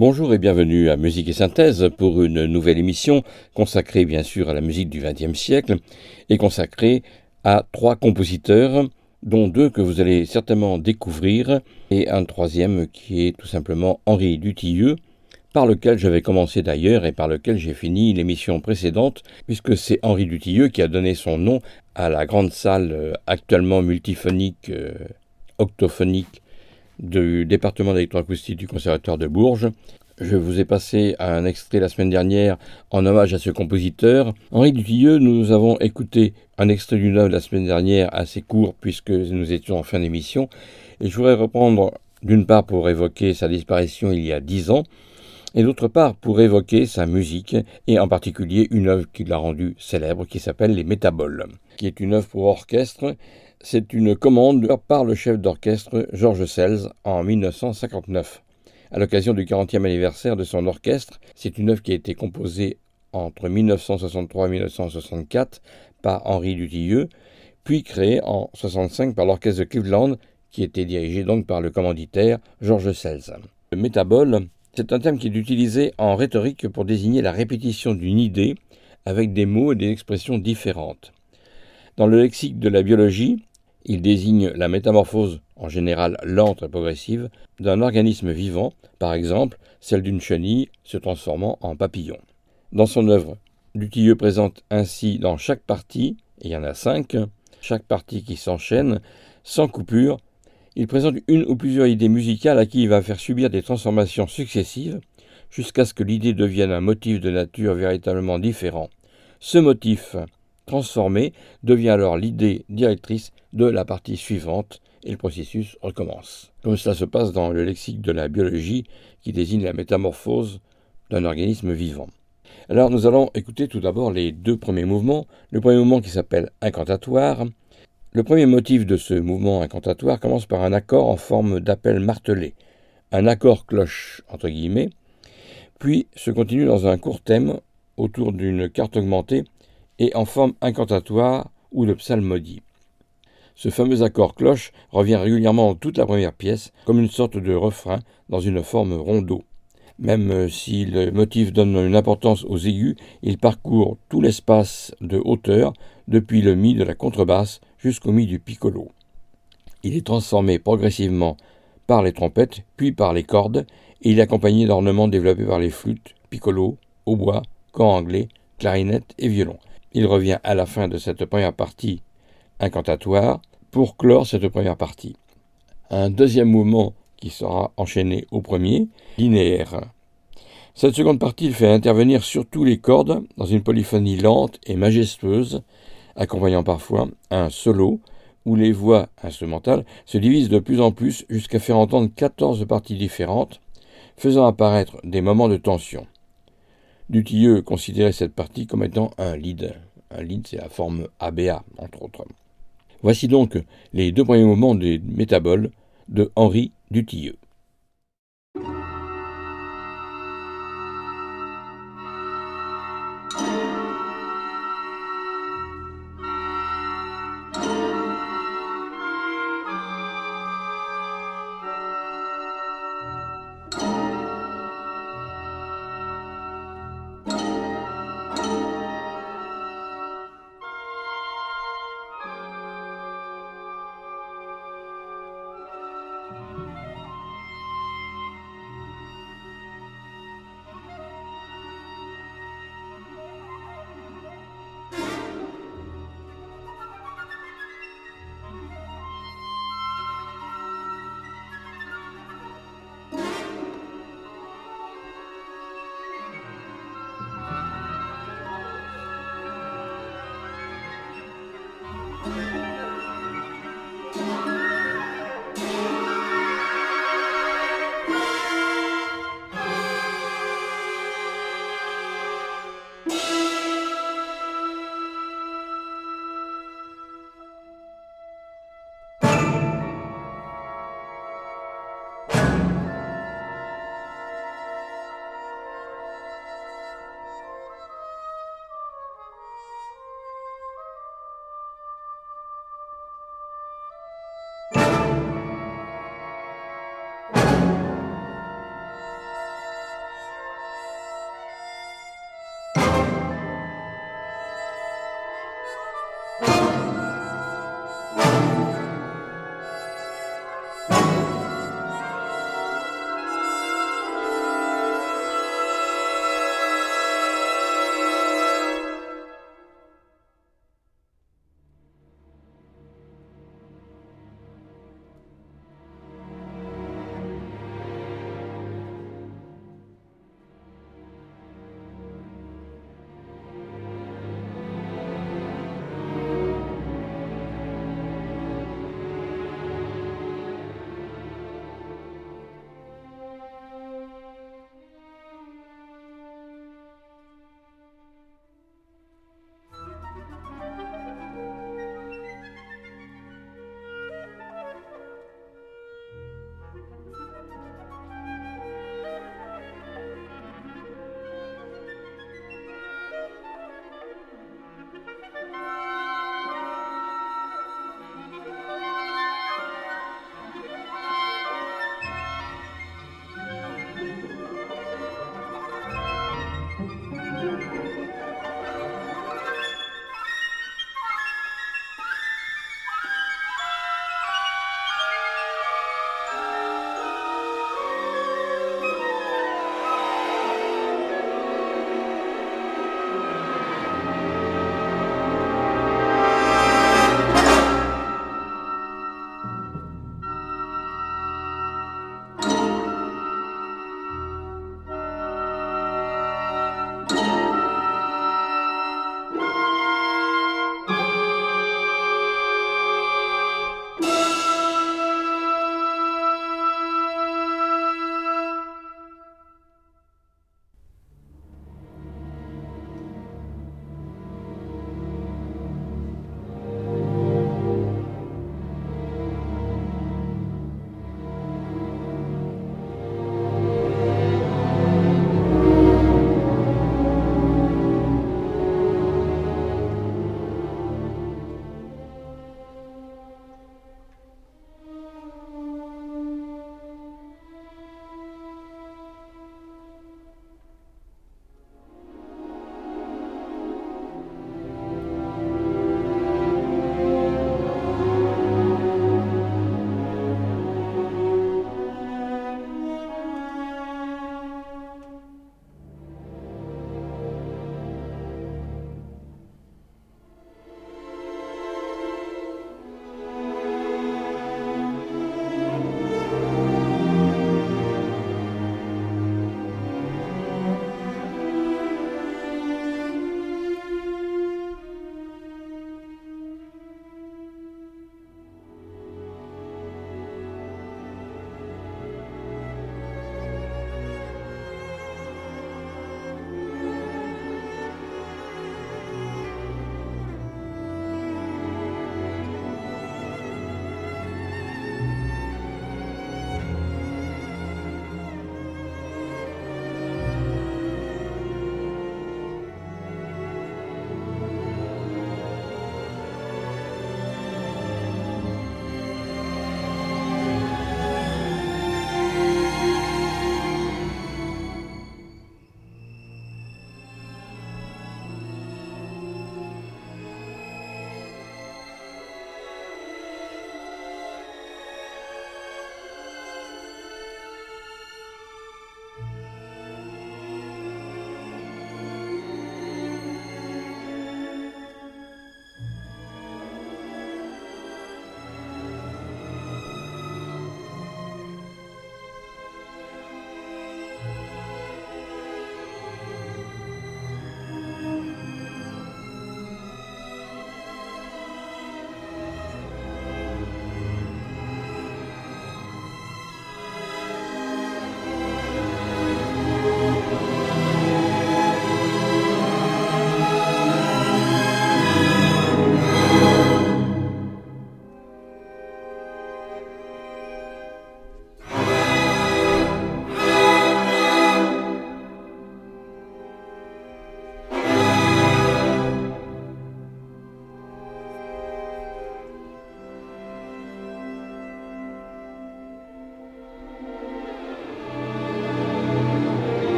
Bonjour et bienvenue à Musique et Synthèse pour une nouvelle émission consacrée bien sûr à la musique du XXe siècle et consacrée à trois compositeurs dont deux que vous allez certainement découvrir et un troisième qui est tout simplement Henri Dutilleux par lequel j'avais commencé d'ailleurs et par lequel j'ai fini l'émission précédente puisque c'est Henri Dutilleux qui a donné son nom à la grande salle euh, actuellement multiphonique euh, octophonique du département d'électroacoustique du Conservatoire de Bourges. Je vous ai passé un extrait la semaine dernière en hommage à ce compositeur. Henri Dutilleux, nous avons écouté un extrait d'une œuvre la semaine dernière assez court puisque nous étions en fin d'émission. Et je voudrais reprendre d'une part pour évoquer sa disparition il y a dix ans et d'autre part pour évoquer sa musique et en particulier une œuvre qui l'a rendue célèbre qui s'appelle Les Métaboles, qui est une œuvre pour orchestre c'est une commande par le chef d'orchestre Georges Sells en 1959. À l'occasion du 40e anniversaire de son orchestre, c'est une œuvre qui a été composée entre 1963 et 1964 par Henri Dutilleux, puis créée en 1965 par l'orchestre de Cleveland, qui était dirigé donc par le commanditaire Georges Sells. Le métabole, c'est un terme qui est utilisé en rhétorique pour désigner la répétition d'une idée avec des mots et des expressions différentes. Dans le lexique de la biologie, il désigne la métamorphose, en général lente et progressive, d'un organisme vivant, par exemple celle d'une chenille se transformant en papillon. Dans son œuvre, Dutilleux présente ainsi dans chaque partie, il y en a cinq, chaque partie qui s'enchaîne, sans coupure, il présente une ou plusieurs idées musicales à qui il va faire subir des transformations successives, jusqu'à ce que l'idée devienne un motif de nature véritablement différent. Ce motif, transformé, devient alors l'idée directrice de la partie suivante et le processus recommence. Comme cela se passe dans le lexique de la biologie qui désigne la métamorphose d'un organisme vivant. Alors nous allons écouter tout d'abord les deux premiers mouvements. Le premier mouvement qui s'appelle incantatoire. Le premier motif de ce mouvement incantatoire commence par un accord en forme d'appel martelé, un accord cloche entre guillemets, puis se continue dans un court thème autour d'une carte augmentée et en forme incantatoire ou de psalmodie. Ce fameux accord cloche revient régulièrement dans toute la première pièce comme une sorte de refrain dans une forme rondeau. Même si le motif donne une importance aux aigus, il parcourt tout l'espace de hauteur depuis le mi de la contrebasse jusqu'au mi du piccolo. Il est transformé progressivement par les trompettes, puis par les cordes, et il est accompagné d'ornements développés par les flûtes, piccolo, hautbois, corps anglais, clarinette et violon. Il revient à la fin de cette première partie incantatoire pour clore cette première partie. Un deuxième mouvement qui sera enchaîné au premier, linéaire. Cette seconde partie fait intervenir surtout les cordes dans une polyphonie lente et majestueuse, accompagnant parfois un solo où les voix instrumentales se divisent de plus en plus jusqu'à faire entendre 14 parties différentes, faisant apparaître des moments de tension. Dutilleux considérait cette partie comme étant un lead. Un lead, c'est la forme ABA, entre autres. Voici donc les deux premiers mouvements des métaboles de Henri Dutilleux.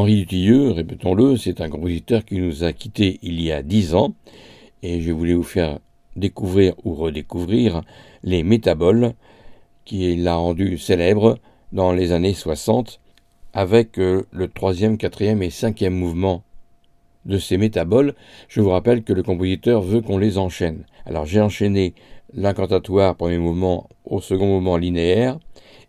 Henri Dutilleux, répétons-le, c'est un compositeur qui nous a quittés il y a dix ans, et je voulais vous faire découvrir ou redécouvrir les métaboles qui l'a rendu célèbre dans les années 60 avec euh, le troisième, quatrième et cinquième mouvement de ces métaboles. Je vous rappelle que le compositeur veut qu'on les enchaîne. Alors j'ai enchaîné l'incantatoire premier mouvement au second mouvement linéaire,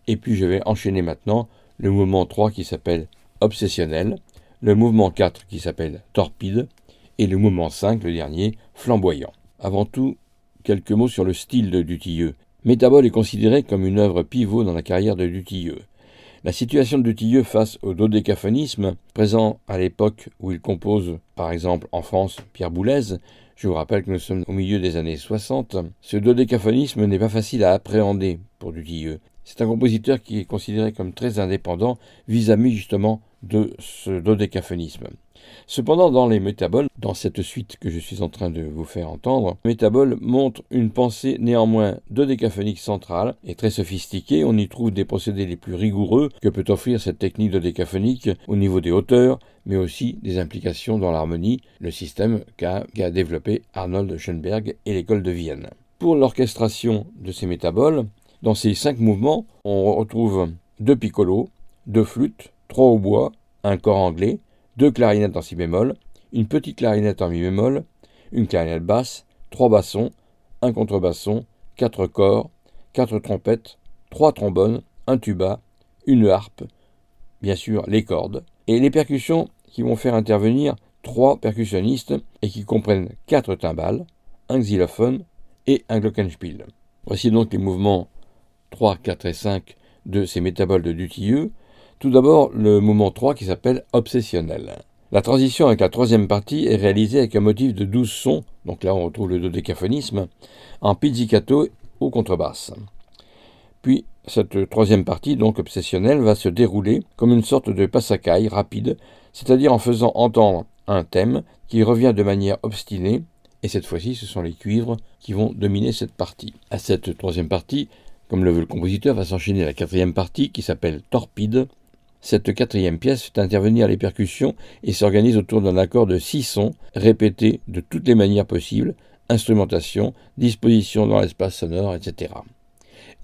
et puis je vais enchaîner maintenant le mouvement 3 qui s'appelle obsessionnel, le mouvement 4 qui s'appelle torpide, et le mouvement 5, le dernier, flamboyant. Avant tout, quelques mots sur le style de Dutilleux. Métabole est considéré comme une œuvre pivot dans la carrière de Dutilleux. La situation de Dutilleux face au dodécaphonisme, présent à l'époque où il compose, par exemple en France, Pierre Boulez, je vous rappelle que nous sommes au milieu des années 60, ce dodécaphonisme n'est pas facile à appréhender pour Dutilleux. C'est un compositeur qui est considéré comme très indépendant vis-à-vis justement de ce dodécaphonisme. Cependant, dans les métaboles, dans cette suite que je suis en train de vous faire entendre, métabole montre une pensée néanmoins dodécaphonique centrale et très sophistiquée. On y trouve des procédés les plus rigoureux que peut offrir cette technique dodécaphonique au niveau des hauteurs, mais aussi des implications dans l'harmonie, le système qu'a développé Arnold Schoenberg et l'école de Vienne. Pour l'orchestration de ces métaboles, dans ces cinq mouvements, on retrouve deux piccolos, deux flûtes, trois hautbois, un corps anglais, deux clarinettes en si bémol, une petite clarinette en mi bémol, une clarinette basse, trois bassons, un contrebasson, quatre corps, quatre trompettes, trois trombones, un tuba, une harpe, bien sûr les cordes, et les percussions qui vont faire intervenir trois percussionnistes et qui comprennent quatre timbales, un xylophone et un glockenspiel. Voici donc les mouvements 3, 4 et 5 de ces métaboles de Dutilleux. Tout d'abord, le mouvement 3 qui s'appelle obsessionnel. La transition avec la troisième partie est réalisée avec un motif de 12 sons, donc là on retrouve le dodécaphonisme, en pizzicato ou contrebasse. Puis, cette troisième partie, donc obsessionnelle, va se dérouler comme une sorte de passacaille rapide, c'est-à-dire en faisant entendre un thème qui revient de manière obstinée, et cette fois-ci ce sont les cuivres qui vont dominer cette partie. À cette troisième partie, comme le veut le compositeur, va s'enchaîner la quatrième partie qui s'appelle Torpide. Cette quatrième pièce fait intervenir les percussions et s'organise autour d'un accord de six sons répétés de toutes les manières possibles, instrumentation, disposition dans l'espace sonore, etc.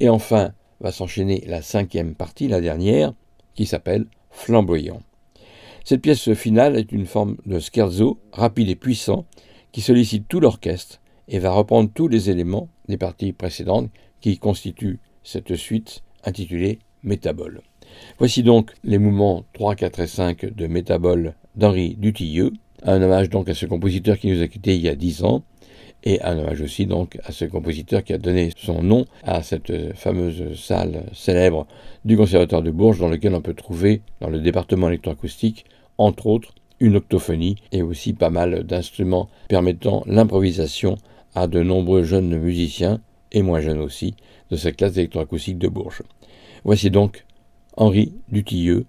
Et enfin va s'enchaîner la cinquième partie, la dernière, qui s'appelle Flamboyant. Cette pièce finale est une forme de scherzo rapide et puissant qui sollicite tout l'orchestre et va reprendre tous les éléments des parties précédentes qui constitue cette suite intitulée Métabole. Voici donc les mouvements 3, 4 et 5 de Métabole d'Henri Dutilleux, un hommage donc à ce compositeur qui nous a quittés il y a dix ans, et un hommage aussi donc à ce compositeur qui a donné son nom à cette fameuse salle célèbre du Conservatoire de Bourges dans lequel on peut trouver dans le département électroacoustique entre autres une octophonie et aussi pas mal d'instruments permettant l'improvisation à de nombreux jeunes musiciens et moins jeune aussi, de cette classe d'électroacoustique de Bourges. Voici donc Henri Dutilleux,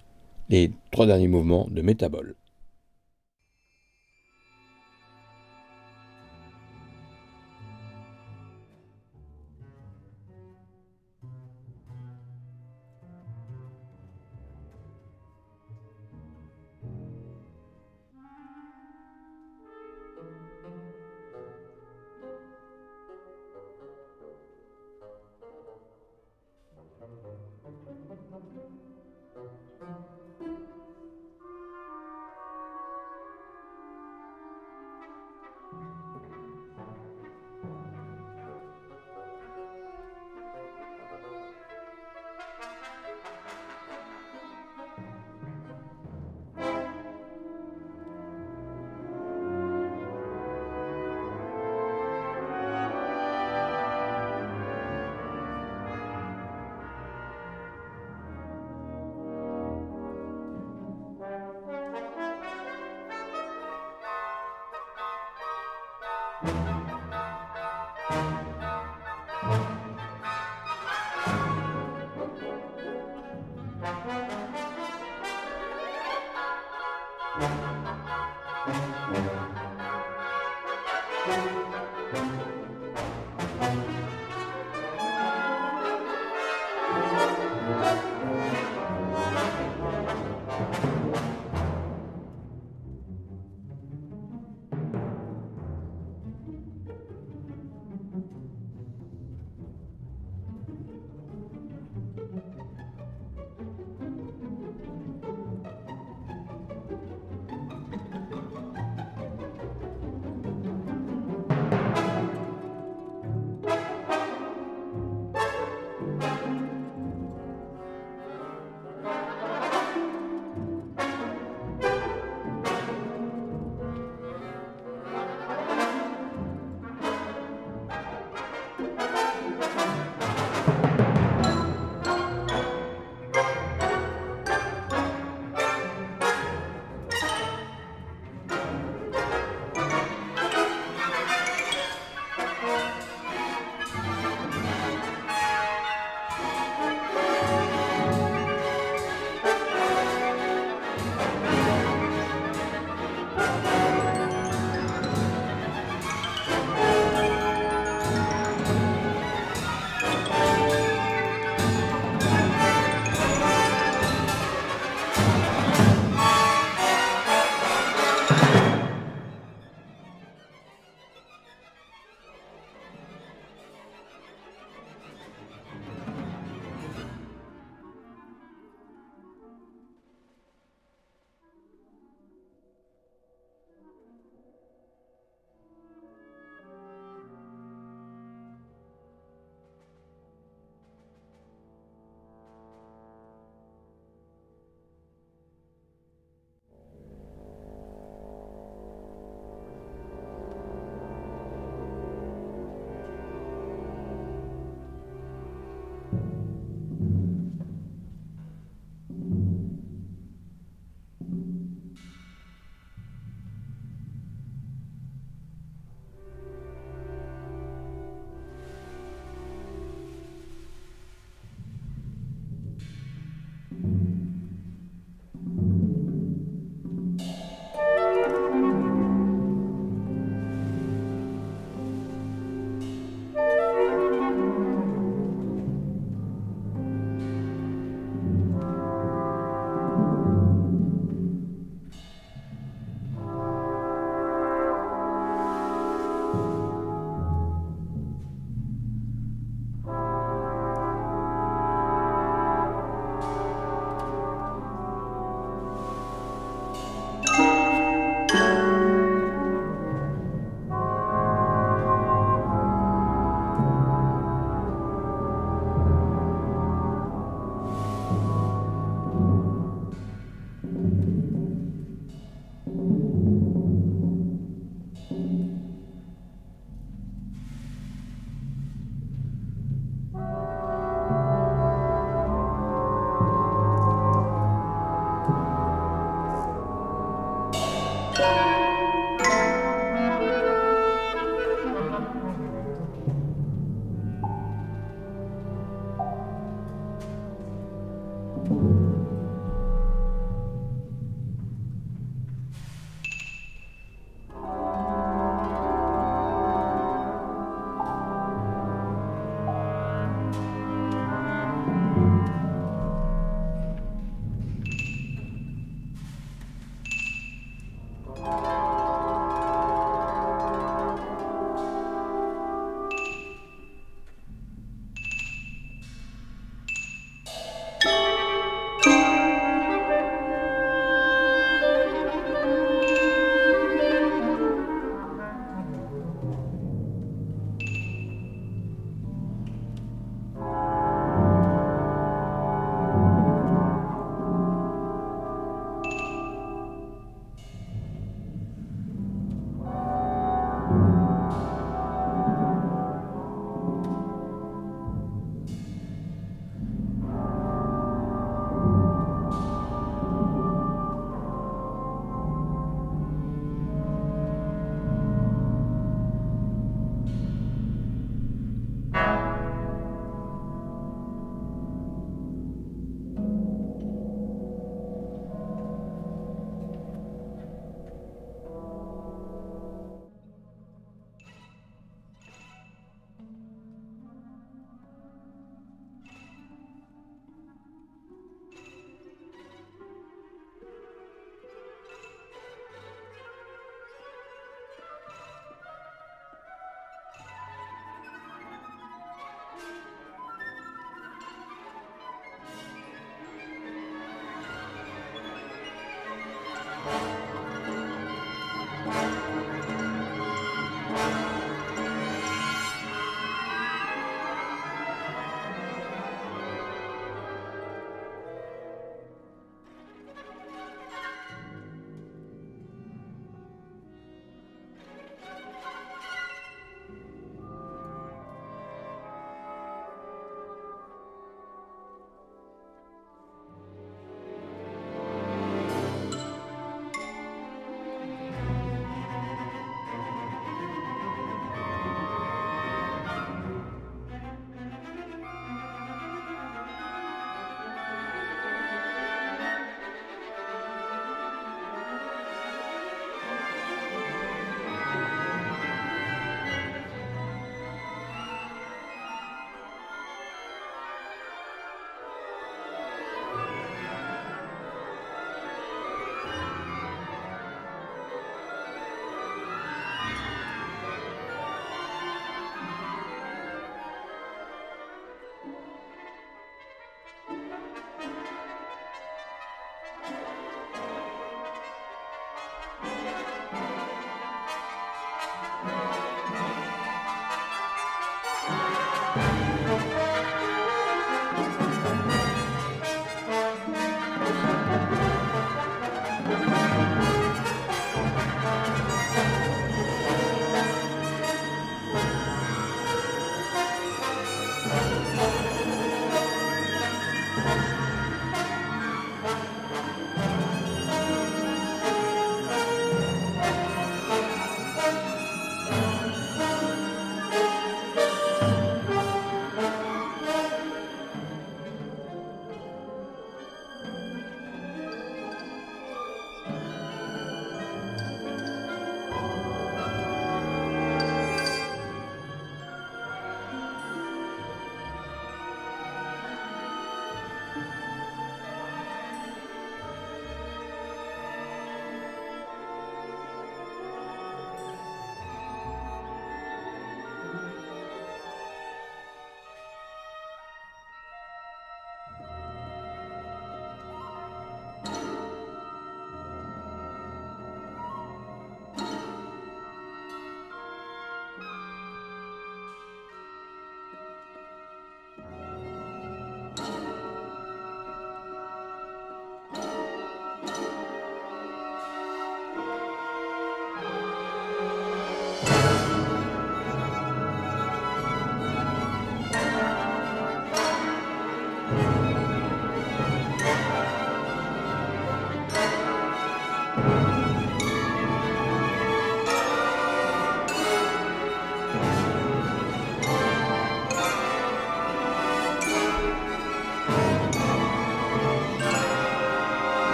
les trois derniers mouvements de Métabole.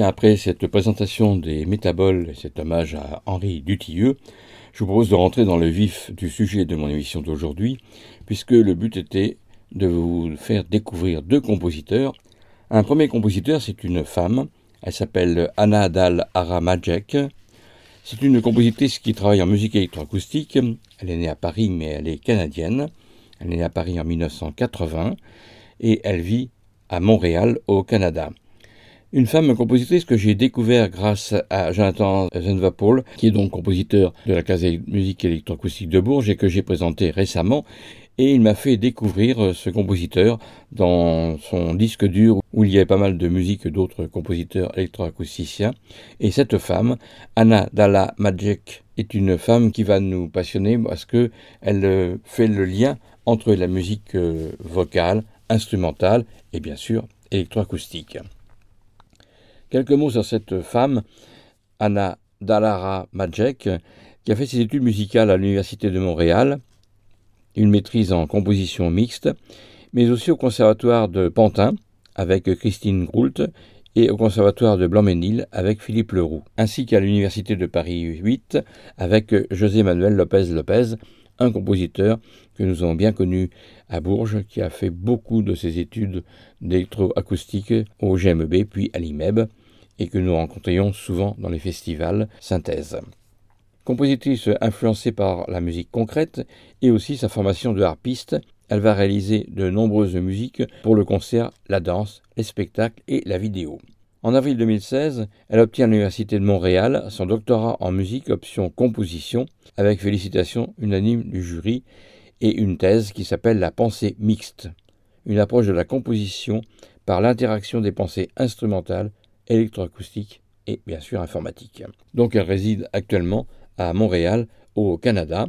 Après cette présentation des métaboles et cet hommage à Henri Dutilleux, je vous propose de rentrer dans le vif du sujet de mon émission d'aujourd'hui, puisque le but était de vous faire découvrir deux compositeurs. Un premier compositeur, c'est une femme, elle s'appelle Anna Dal Aramajek. C'est une compositrice qui travaille en musique électroacoustique. Elle est née à Paris, mais elle est canadienne. Elle est née à Paris en 1980 et elle vit à Montréal, au Canada. Une femme compositrice que j'ai découvert grâce à Jonathan Zenvapol, qui est donc compositeur de la classe musique électroacoustique de Bourges et que j'ai présenté récemment. Et il m'a fait découvrir ce compositeur dans son disque dur où il y avait pas mal de musique d'autres compositeurs électroacousticiens. Et cette femme, Anna Dalla Majek, est une femme qui va nous passionner parce que elle fait le lien entre la musique euh, vocale, instrumentale et bien sûr électroacoustique. Quelques mots sur cette femme, Anna Dalara Majek, qui a fait ses études musicales à l'Université de Montréal, une maîtrise en composition mixte, mais aussi au Conservatoire de Pantin avec Christine Groult et au Conservatoire de Blanc-Ménil avec Philippe Leroux, ainsi qu'à l'Université de Paris 8 avec José Manuel Lopez Lopez, un compositeur que nous avons bien connu à Bourges, qui a fait beaucoup de ses études d'électroacoustique au GMB puis à l'IMEB, et que nous rencontrions souvent dans les festivals synthèse. Compositrice influencée par la musique concrète et aussi sa formation de harpiste, elle va réaliser de nombreuses musiques pour le concert, la danse, les spectacles et la vidéo. En avril 2016, elle obtient à l'Université de Montréal son doctorat en musique option composition avec félicitations unanimes du jury et une thèse qui s'appelle la pensée mixte, une approche de la composition par l'interaction des pensées instrumentales électroacoustique et bien sûr informatique. Donc elle réside actuellement à Montréal, au Canada.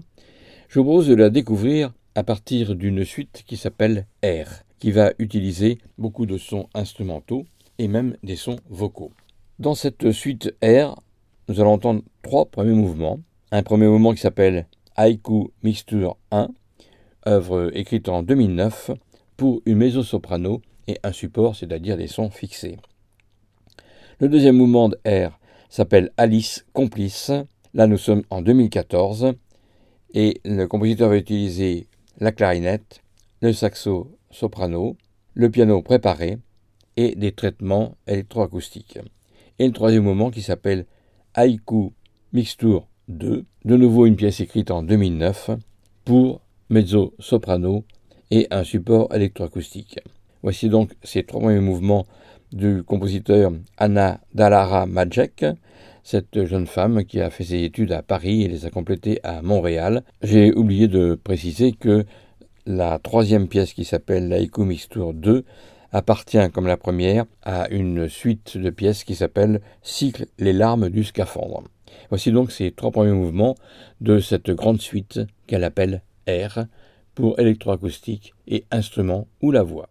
Je vous propose de la découvrir à partir d'une suite qui s'appelle R, qui va utiliser beaucoup de sons instrumentaux et même des sons vocaux. Dans cette suite R, nous allons entendre trois premiers mouvements. Un premier mouvement qui s'appelle Haiku Mixture 1, œuvre écrite en 2009 pour une mezzo-soprano et un support, c'est-à-dire des sons fixés. Le deuxième mouvement de R s'appelle Alice Complice. Là, nous sommes en 2014 et le compositeur va utiliser la clarinette, le saxo soprano, le piano préparé et des traitements électroacoustiques. Et le troisième mouvement qui s'appelle Haïku Mixture 2, de nouveau une pièce écrite en 2009 pour mezzo soprano et un support électroacoustique. Voici donc ces trois premiers mouvements du compositeur Anna Dallara Majek, cette jeune femme qui a fait ses études à Paris et les a complétées à Montréal. J'ai oublié de préciser que la troisième pièce qui s'appelle Laïko Mixture 2 appartient, comme la première, à une suite de pièces qui s'appelle Cycle les larmes du scaphandre. Voici donc ces trois premiers mouvements de cette grande suite qu'elle appelle R pour électroacoustique et instruments ou la voix.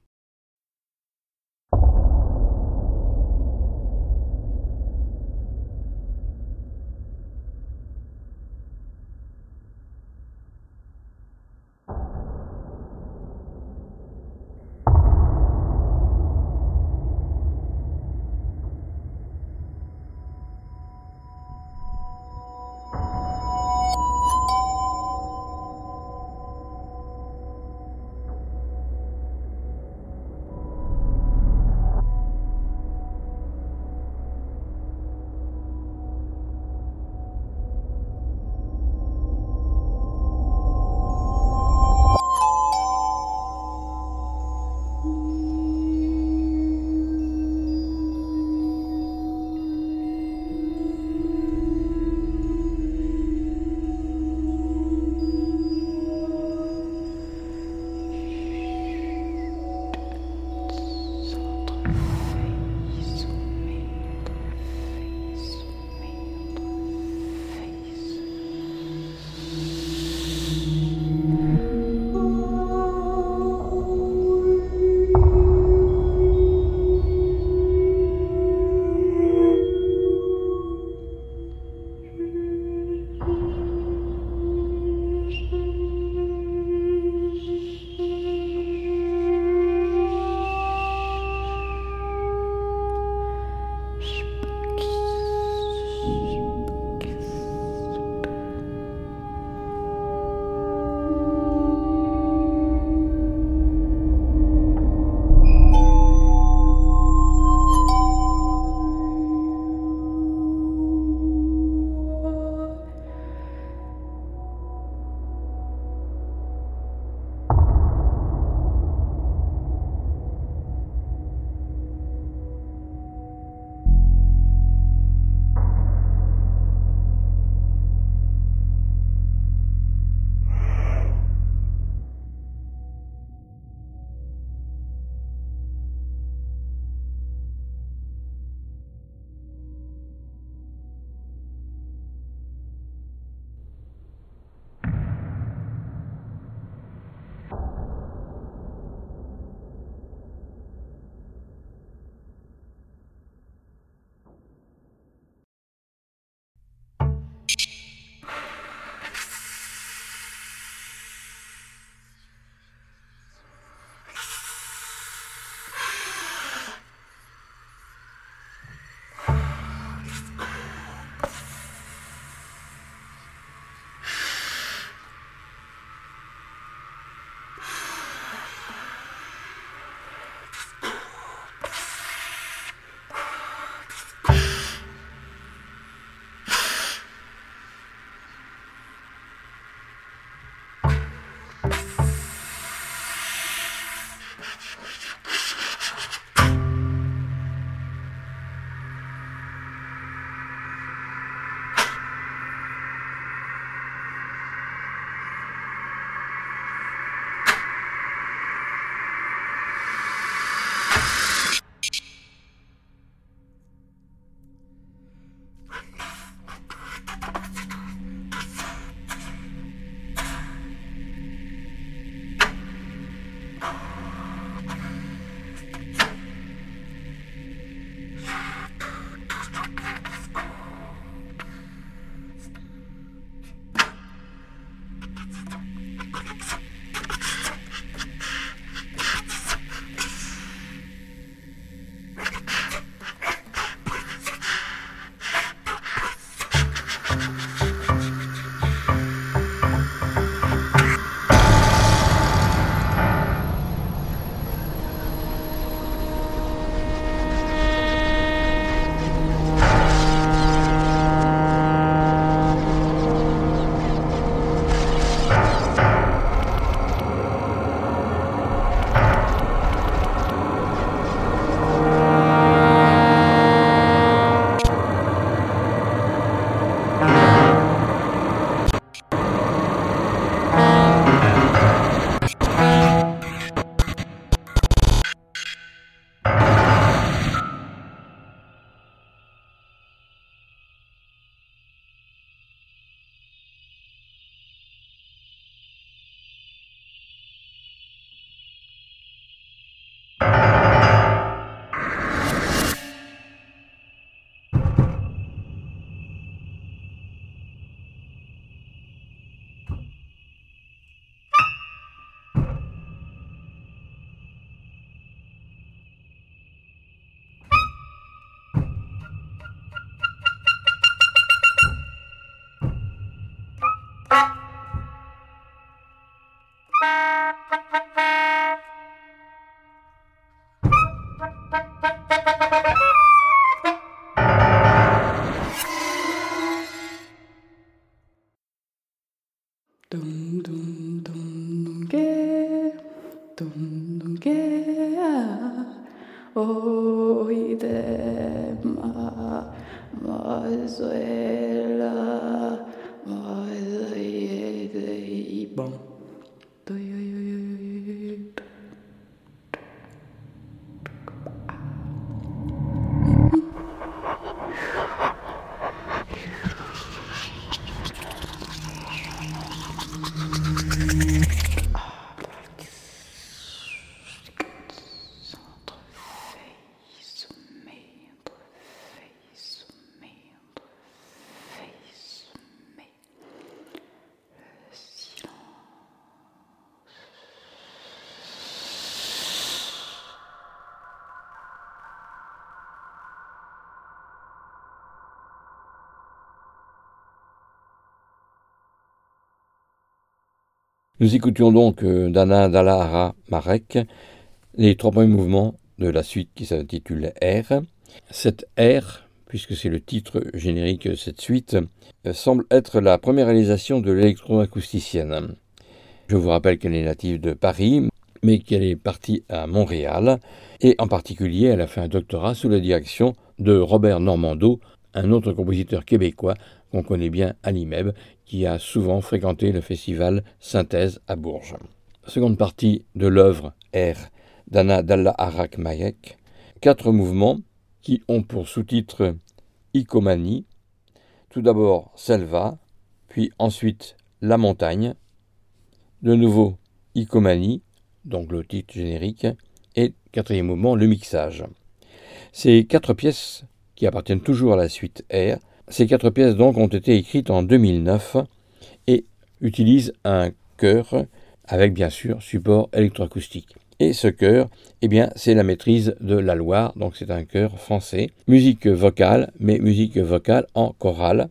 Thank you. Nous écoutions donc euh, Dana Dalahara Marek, les trois premiers mouvements de la suite qui s'intitule R. Cette R, puisque c'est le titre générique de cette suite, euh, semble être la première réalisation de l'électroacousticienne. Je vous rappelle qu'elle est native de Paris, mais qu'elle est partie à Montréal, et en particulier elle a fait un doctorat sous la direction de Robert Normando, un autre compositeur québécois qu'on connaît bien à l'IMEB, qui a souvent fréquenté le festival Synthèse à Bourges. Seconde partie de l'œuvre R d'Anna Dalla Arak Mayek, quatre mouvements qui ont pour sous-titre Icomanie, tout d'abord Selva, puis ensuite La montagne, de nouveau Icomanie, donc le titre générique, et quatrième mouvement, le mixage. Ces quatre pièces, qui appartiennent toujours à la suite R, ces quatre pièces donc ont été écrites en 2009 et utilisent un chœur avec bien sûr support électroacoustique. Et ce chœur, eh bien, c'est la maîtrise de la Loire, donc c'est un chœur français. Musique vocale, mais musique vocale en chorale,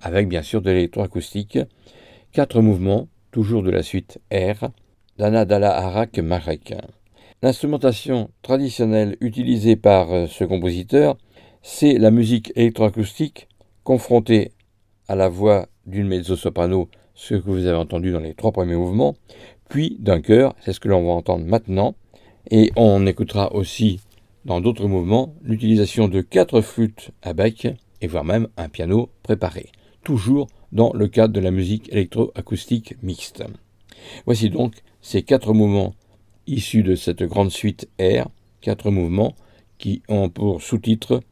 avec bien sûr de l'électroacoustique. Quatre mouvements, toujours de la suite R, d'Anna Dalla Arak Marek. L'instrumentation traditionnelle utilisée par ce compositeur, c'est la musique électroacoustique confronté à la voix d'une mezzo-soprano, ce que vous avez entendu dans les trois premiers mouvements, puis d'un chœur, c'est ce que l'on va entendre maintenant, et on écoutera aussi dans d'autres mouvements l'utilisation de quatre flûtes à bec et voire même un piano préparé, toujours dans le cadre de la musique électroacoustique mixte. Voici donc ces quatre mouvements issus de cette grande suite R, quatre mouvements qui ont pour sous-titre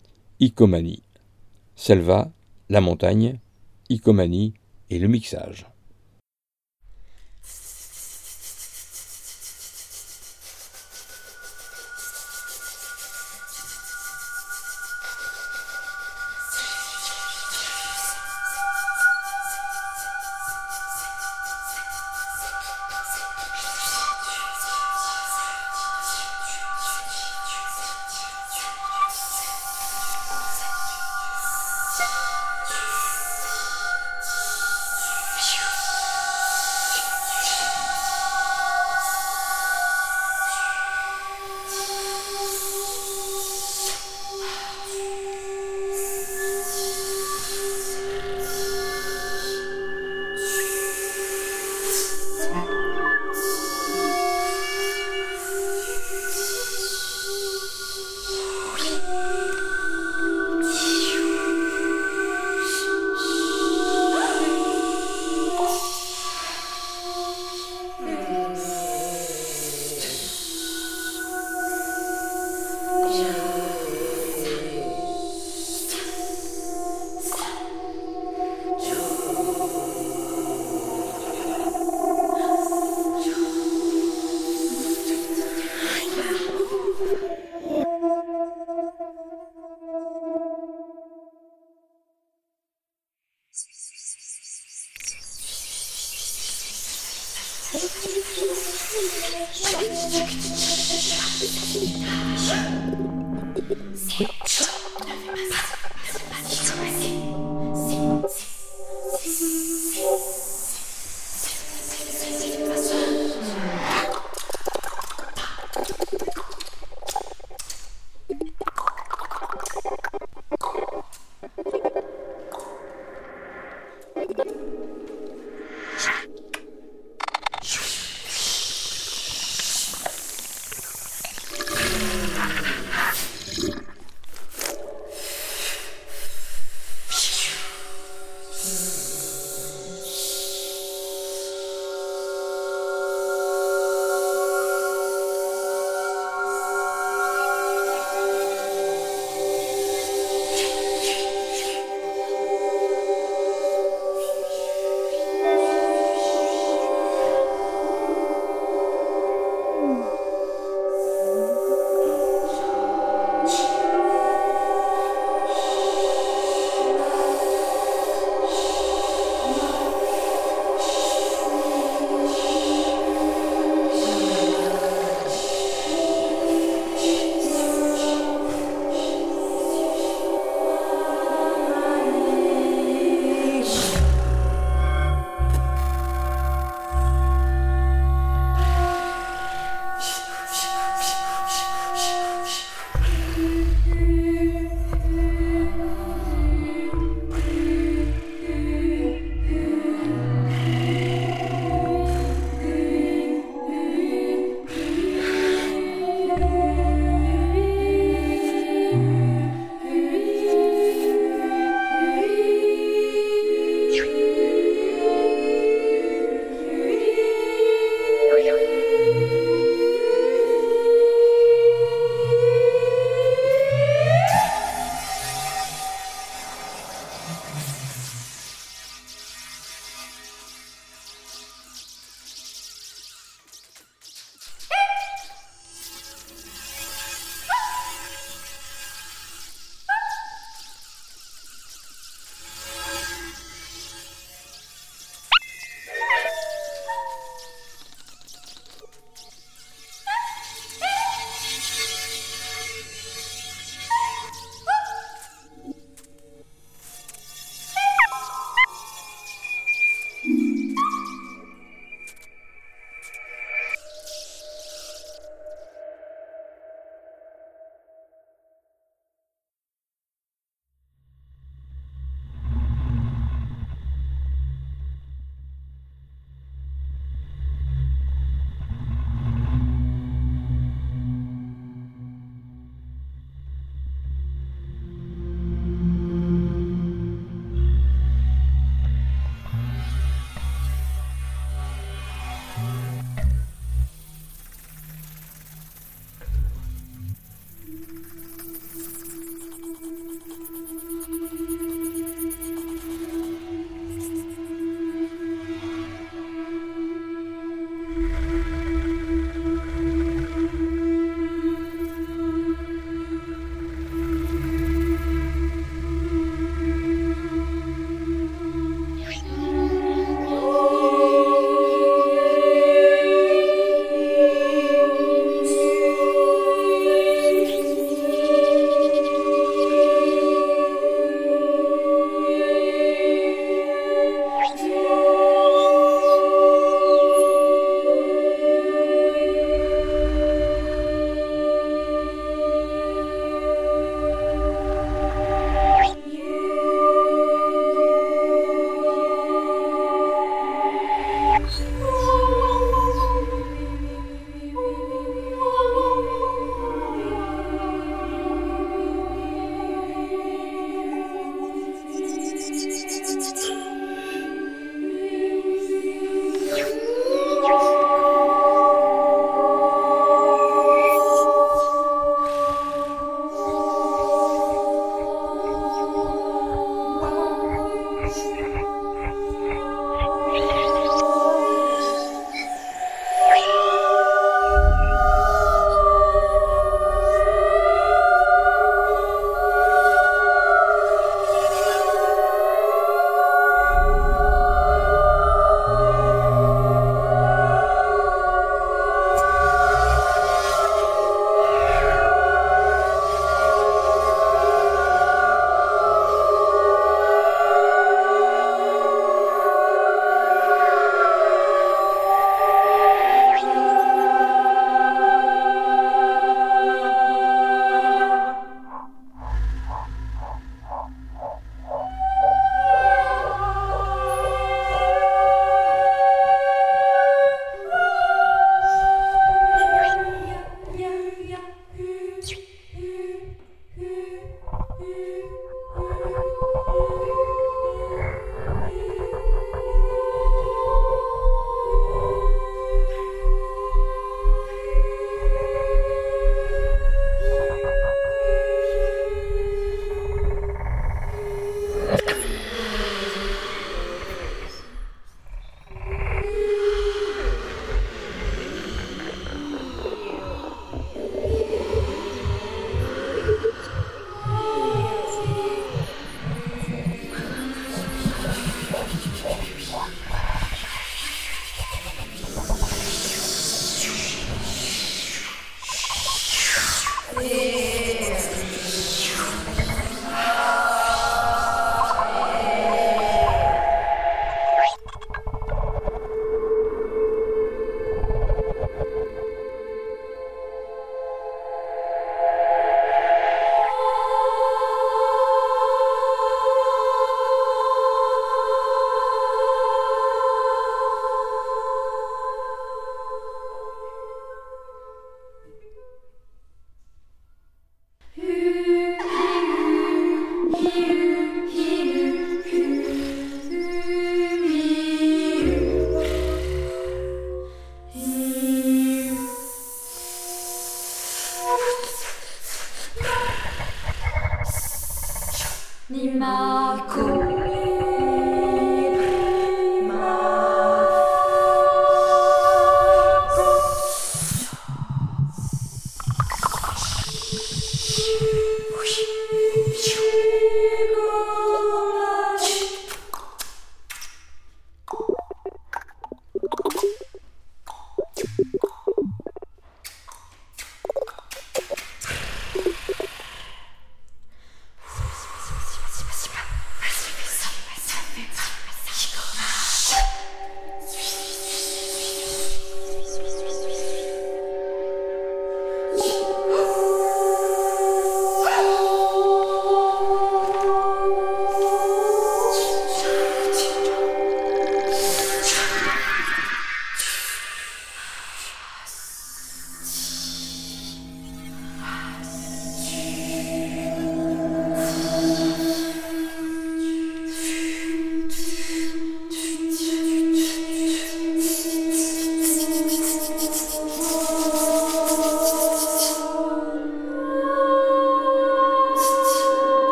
Icomanie. Selva, la montagne, Icomanie et le mixage. Sit.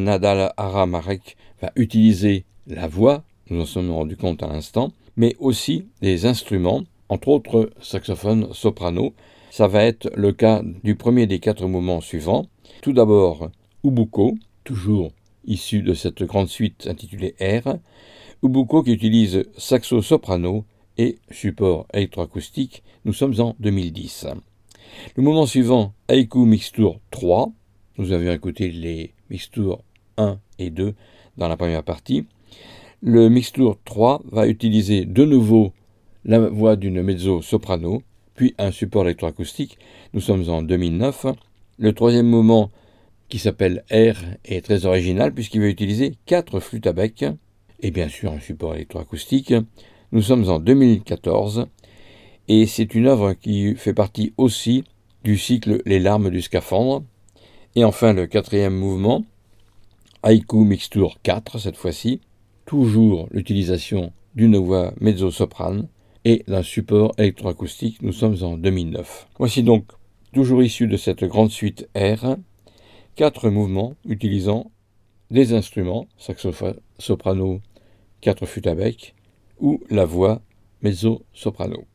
Nadal Aramarek va utiliser la voix, nous en sommes rendus compte à l'instant, mais aussi des instruments, entre autres saxophone soprano. Ça va être le cas du premier des quatre mouvements suivants. Tout d'abord, Ubuko, toujours issu de cette grande suite intitulée R. Ubuko qui utilise saxo-soprano et support électroacoustique. Nous sommes en 2010. Le mouvement suivant, Haiku Mixture 3. Nous avions écouté les mixtures 1 et 2 dans la première partie. Le Mixtour 3 va utiliser de nouveau la voix d'une mezzo-soprano, puis un support électroacoustique. Nous sommes en 2009. Le troisième mouvement, qui s'appelle R, est très original puisqu'il va utiliser quatre flûtes à bec et bien sûr un support électroacoustique. Nous sommes en 2014 et c'est une œuvre qui fait partie aussi du cycle Les larmes du scaphandre. Et enfin le quatrième mouvement, Haïku Mixture 4 cette fois-ci, toujours l'utilisation d'une voix mezzo-soprane et d'un support électroacoustique, nous sommes en 2009. Voici donc, toujours issu de cette grande suite R, quatre mouvements utilisant des instruments, saxophone, soprano, quatre flûtes à bec, ou la voix mezzo-soprano.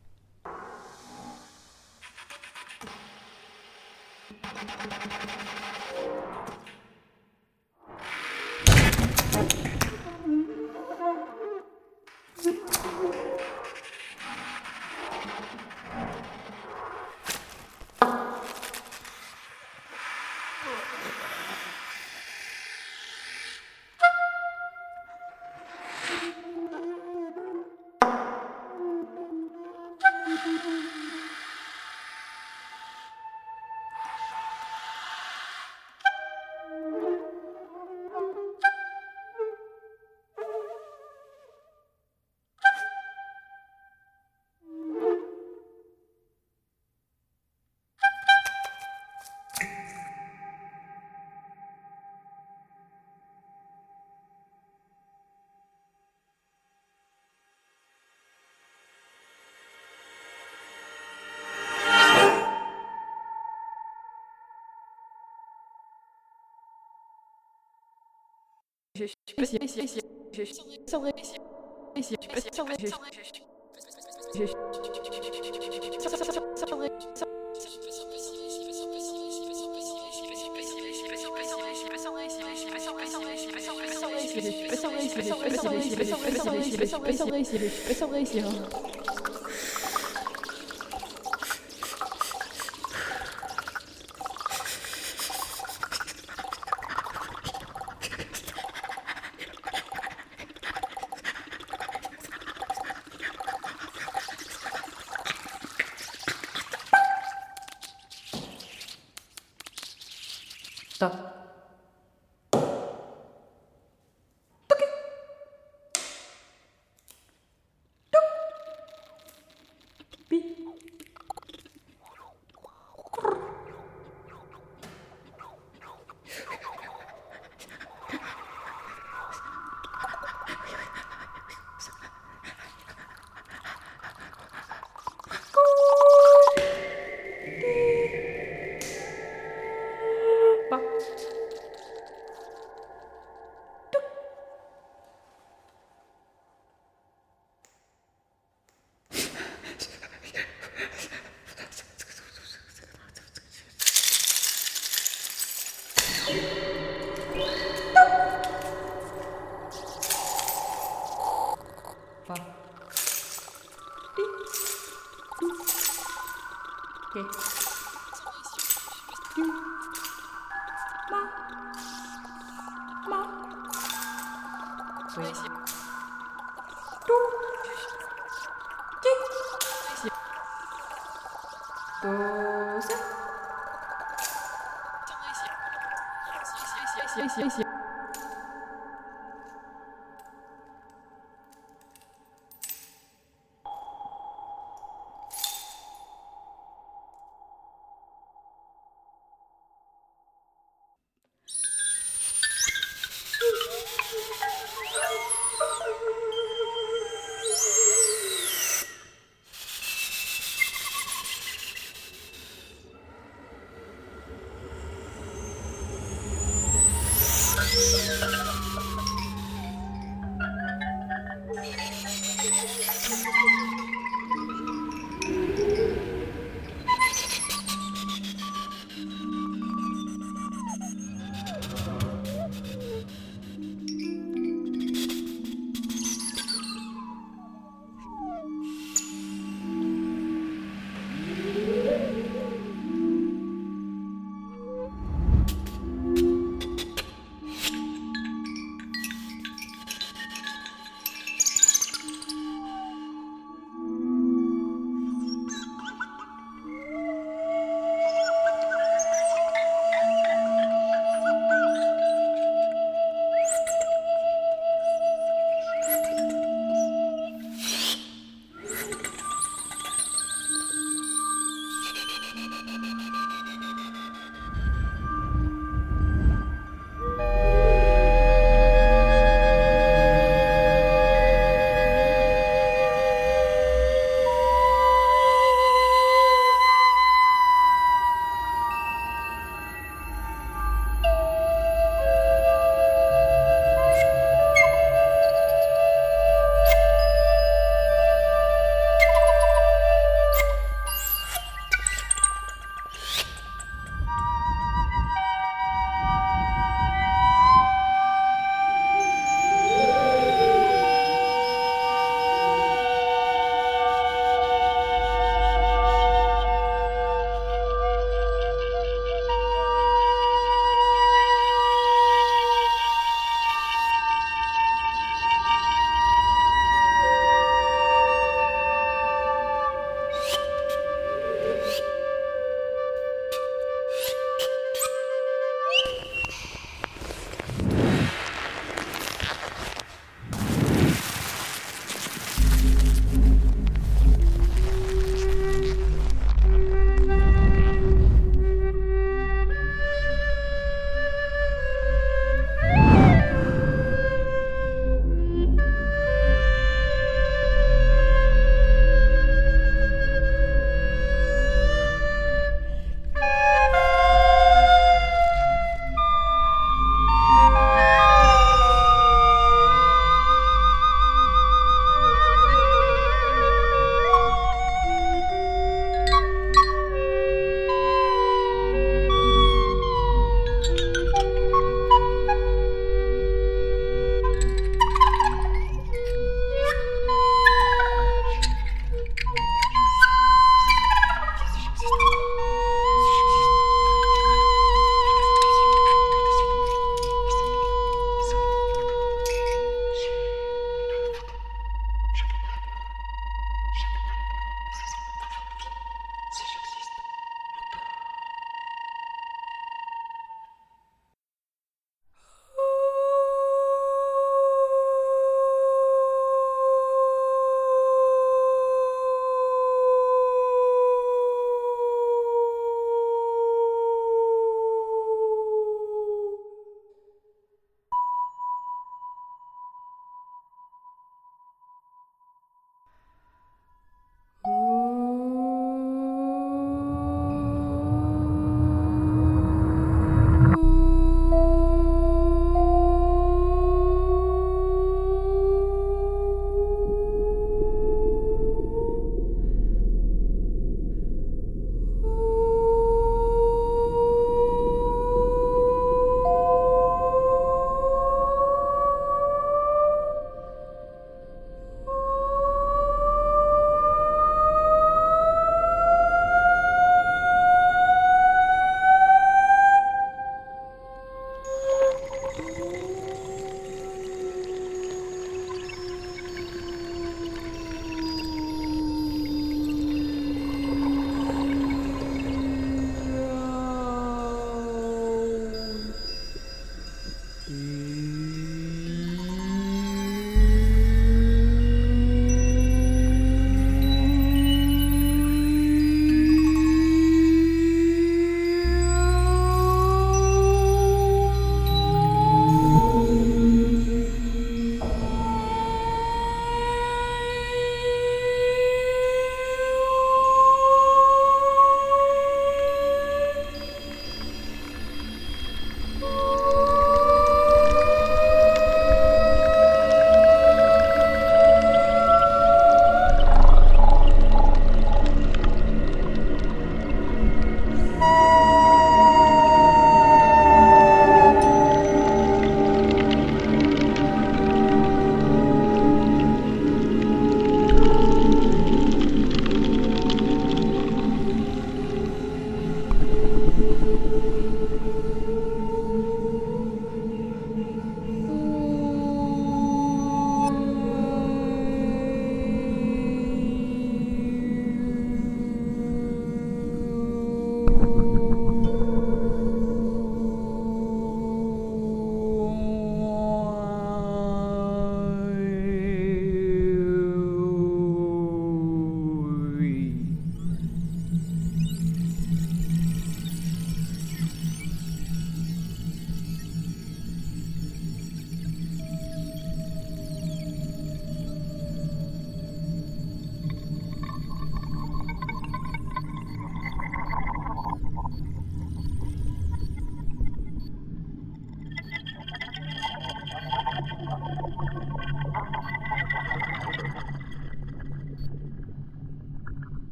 Je Спасибо.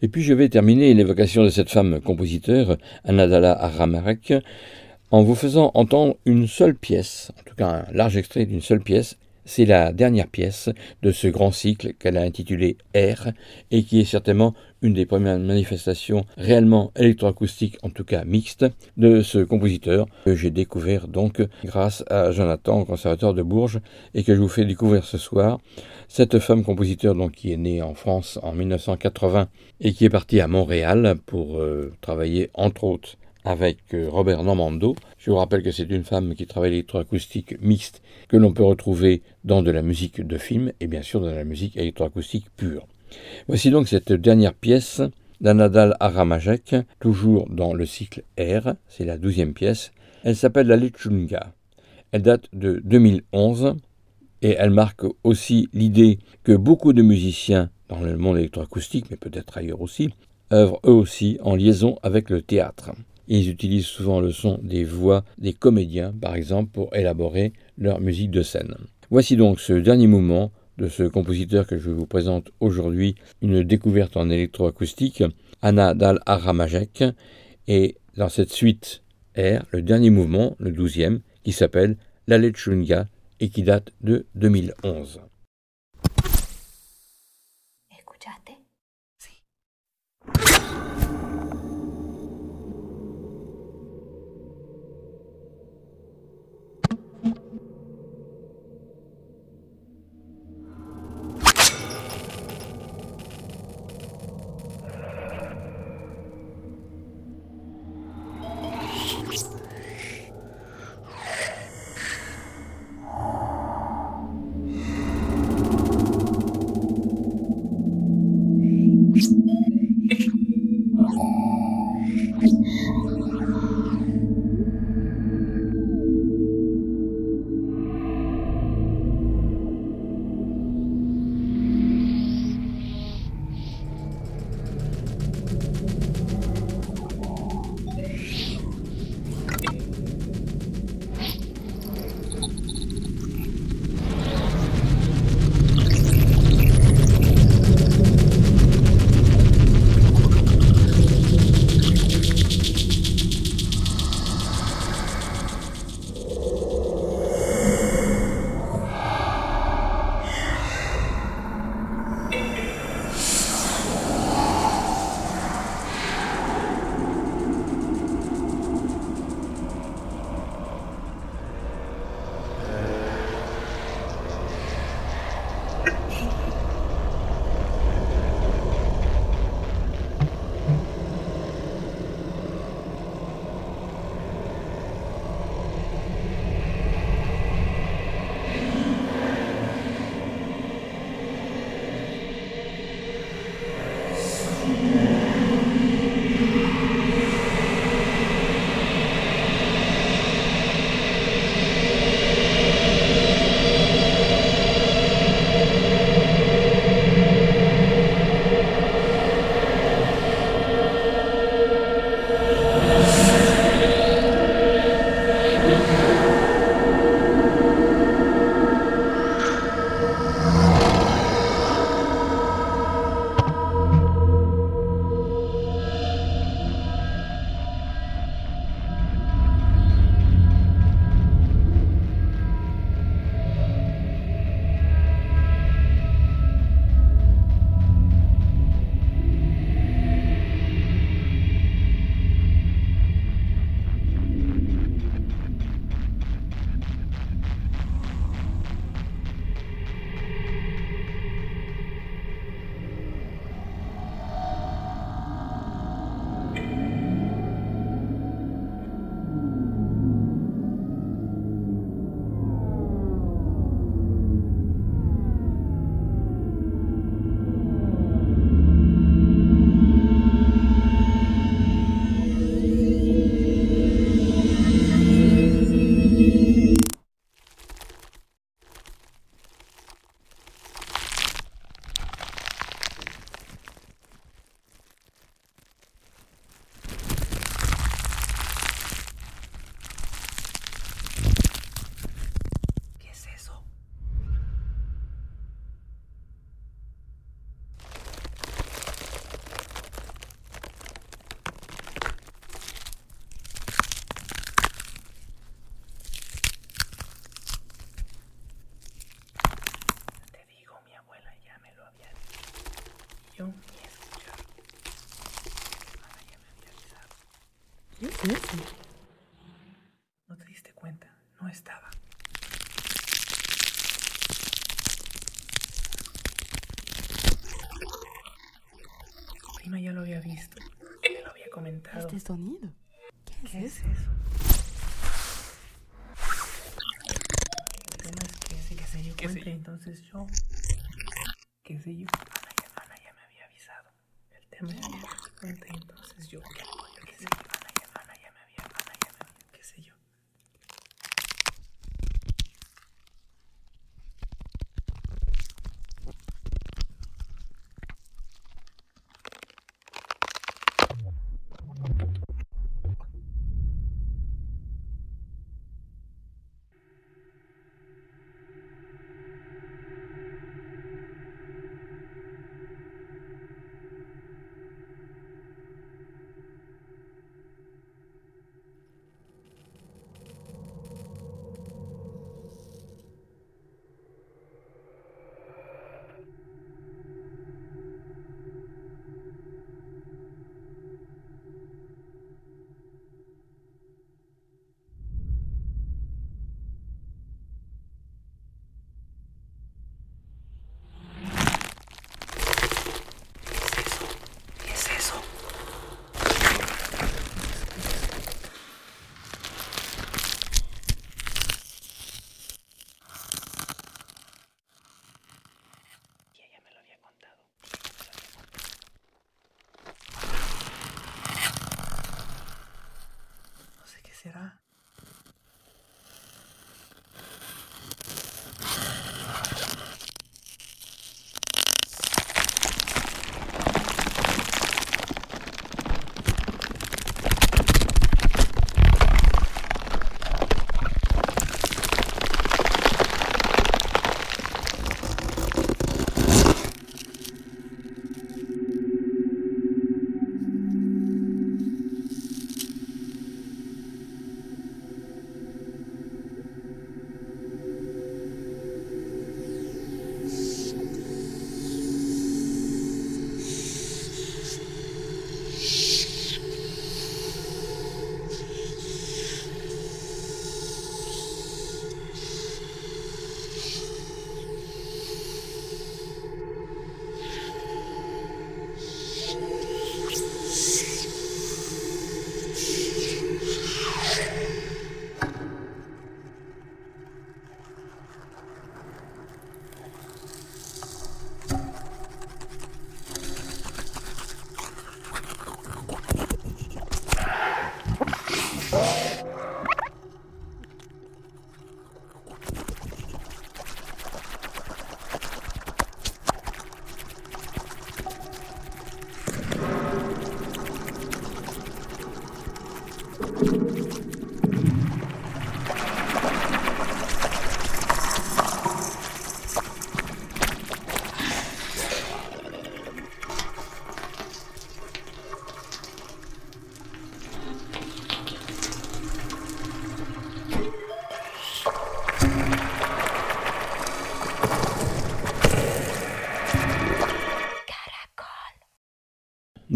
Et puis je vais terminer l'évocation de cette femme compositeur, Anadala Aramarek, en vous faisant entendre une seule pièce, en tout cas un large extrait d'une seule pièce. C'est la dernière pièce de ce grand cycle qu'elle a intitulé Air et qui est certainement une des premières manifestations réellement électroacoustiques, en tout cas mixtes, de ce compositeur que j'ai découvert donc grâce à Jonathan, conservateur de Bourges, et que je vous fais découvrir ce soir. Cette femme compositeur donc qui est née en France en 1980 et qui est partie à Montréal pour euh, travailler entre autres avec euh, Robert Normando. Je vous rappelle que c'est une femme qui travaille l'électroacoustique mixte que l'on peut retrouver dans de la musique de film et bien sûr dans la musique électroacoustique pure. Voici donc cette dernière pièce d'Anadal Aramajek, toujours dans le cycle R, c'est la douzième pièce. Elle s'appelle la Lechunga. Elle date de 2011 et elle marque aussi l'idée que beaucoup de musiciens dans le monde électroacoustique, mais peut-être ailleurs aussi, œuvrent eux aussi en liaison avec le théâtre. Ils utilisent souvent le son des voix des comédiens, par exemple, pour élaborer leur musique de scène. Voici donc ce dernier mouvement de ce compositeur que je vous présente aujourd'hui, une découverte en électroacoustique, Anna Dal Aramajek, et dans cette suite R, le dernier mouvement, le douzième, qui s'appelle La Lechunga et qui date de 2011. No te diste cuenta, no estaba. Prima ya lo había visto, le lo había comentado. ¿Este sonido? ¿Qué, ¿Qué es es eso? eso? El tema es que sí que se dio cuenta, entonces yo, qué sé yo, Ana ya, Ana ya me había avisado. El tema es que se dio cuenta, entonces yo, qué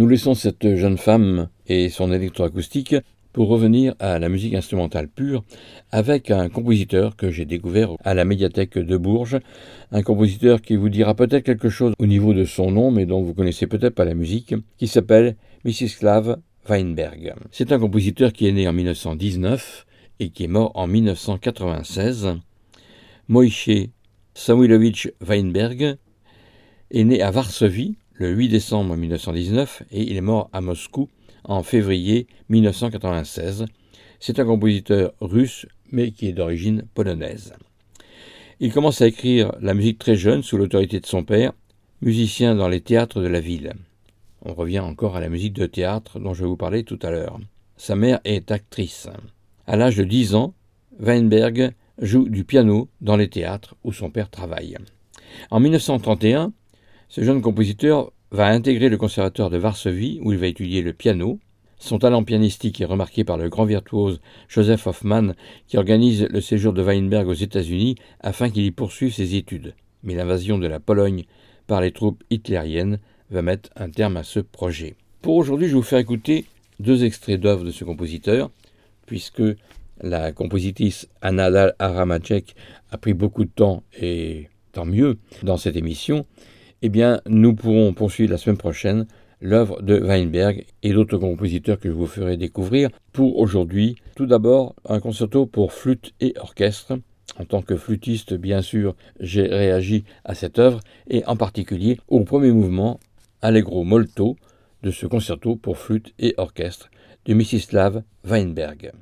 Nous laissons cette jeune femme et son électroacoustique pour revenir à la musique instrumentale pure avec un compositeur que j'ai découvert à la médiathèque de Bourges, un compositeur qui vous dira peut-être quelque chose au niveau de son nom mais dont vous connaissez peut-être pas la musique, qui s'appelle Mstislav Weinberg. C'est un compositeur qui est né en 1919 et qui est mort en 1996. Moïse Samuilovitch Weinberg est né à Varsovie le 8 décembre 1919 et il est mort à Moscou en février 1996. C'est un compositeur russe mais qui est d'origine polonaise. Il commence à écrire la musique très jeune sous l'autorité de son père, musicien dans les théâtres de la ville. On revient encore à la musique de théâtre dont je vous parlais tout à l'heure. Sa mère est actrice. À l'âge de 10 ans, Weinberg joue du piano dans les théâtres où son père travaille. En 1931, ce jeune compositeur va intégrer le conservatoire de Varsovie où il va étudier le piano. Son talent pianistique est remarqué par le grand virtuose Joseph Hoffman qui organise le séjour de Weinberg aux États-Unis afin qu'il y poursuive ses études. Mais l'invasion de la Pologne par les troupes hitlériennes va mettre un terme à ce projet. Pour aujourd'hui, je vais vous faire écouter deux extraits d'œuvres de ce compositeur, puisque la compositrice Anna Aramacek a pris beaucoup de temps, et tant mieux, dans cette émission, eh bien, nous pourrons poursuivre la semaine prochaine l'œuvre de Weinberg et d'autres compositeurs que je vous ferai découvrir. Pour aujourd'hui, tout d'abord, un concerto pour flûte et orchestre. En tant que flûtiste, bien sûr, j'ai réagi à cette œuvre et en particulier au premier mouvement, Allegro molto, de ce concerto pour flûte et orchestre de Mstislav Weinberg.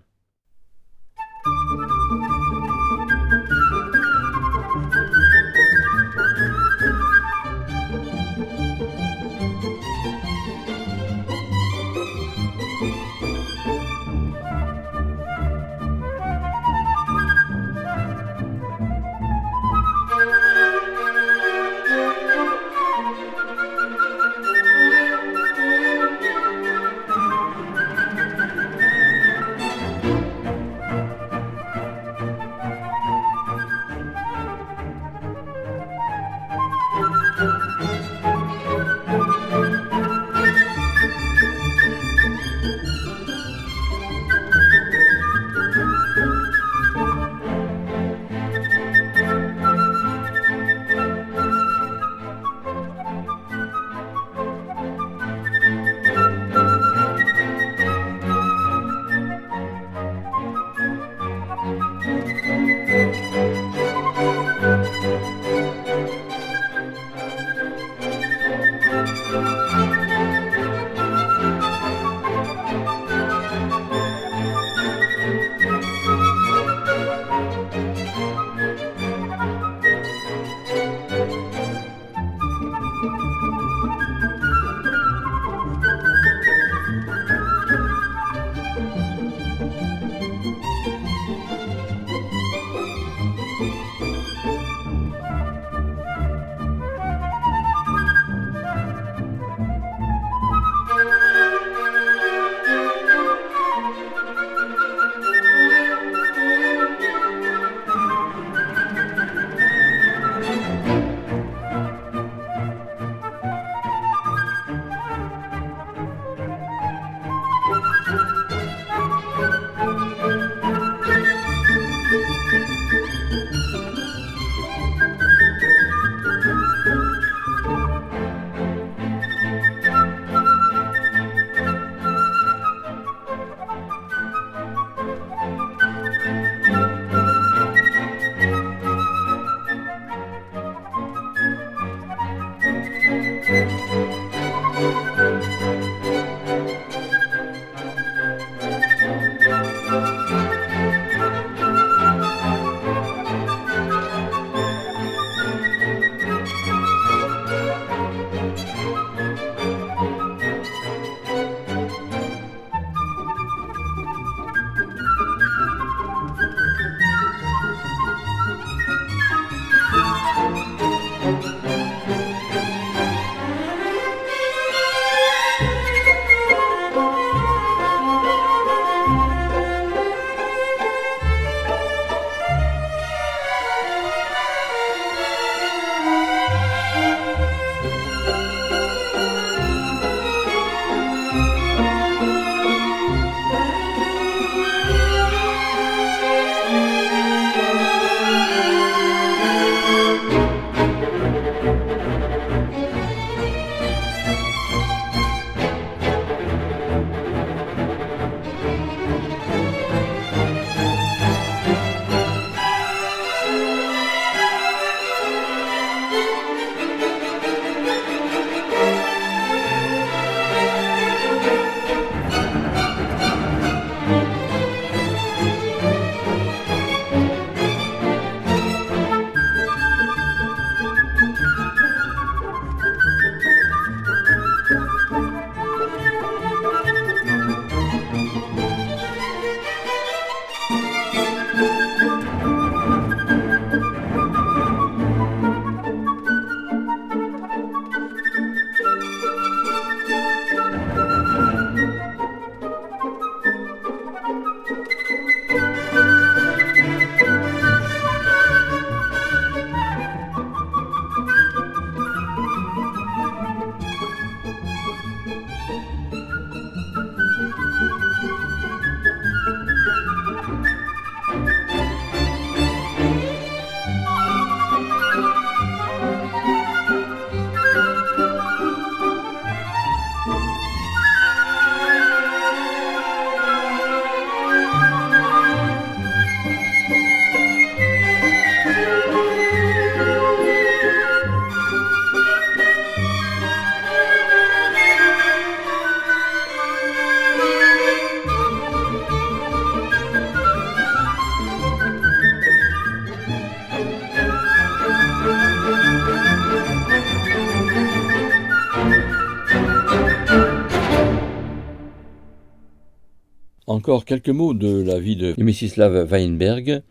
Encore quelques mots de la vie de Mstislav Weinberg,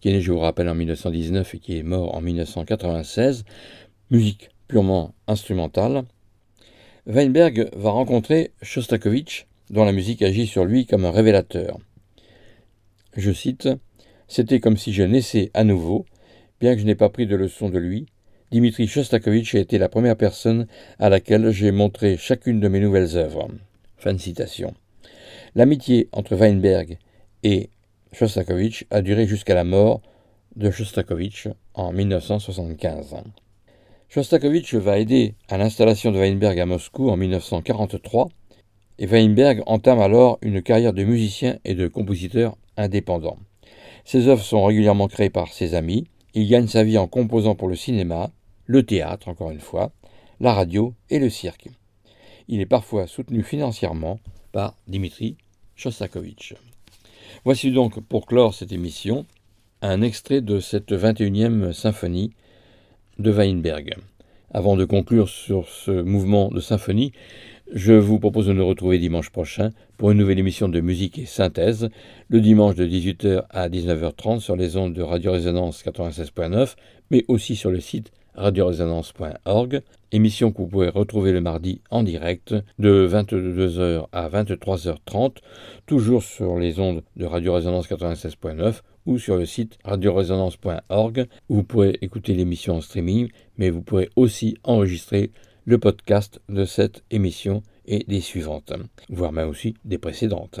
qui est né, je vous rappelle, en 1919 et qui est mort en 1996. Musique purement instrumentale. Weinberg va rencontrer Shostakovich, dont la musique agit sur lui comme un révélateur. Je cite C'était comme si je naissais à nouveau, bien que je n'ai pas pris de leçon de lui. Dimitri Shostakovich a été la première personne à laquelle j'ai montré chacune de mes nouvelles œuvres. Fin de citation. L'amitié entre Weinberg et Shostakovich a duré jusqu'à la mort de Shostakovich en 1975. Shostakovich va aider à l'installation de Weinberg à Moscou en 1943 et Weinberg entame alors une carrière de musicien et de compositeur indépendant. Ses œuvres sont régulièrement créées par ses amis. Il gagne sa vie en composant pour le cinéma, le théâtre, encore une fois, la radio et le cirque. Il est parfois soutenu financièrement par Dimitri Voici donc pour clore cette émission un extrait de cette 21e symphonie de Weinberg. Avant de conclure sur ce mouvement de symphonie, je vous propose de nous retrouver dimanche prochain pour une nouvelle émission de musique et synthèse, le dimanche de 18h à 19h30 sur les ondes de Radio Résonance 96.9, mais aussi sur le site radioresonance.org, émission que vous pouvez retrouver le mardi en direct de 22h à 23h30, toujours sur les ondes de Radio Résonance 96.9 ou sur le site radioresonance.org vous pourrez écouter l'émission en streaming, mais vous pourrez aussi enregistrer le podcast de cette émission et des suivantes, voire même aussi des précédentes.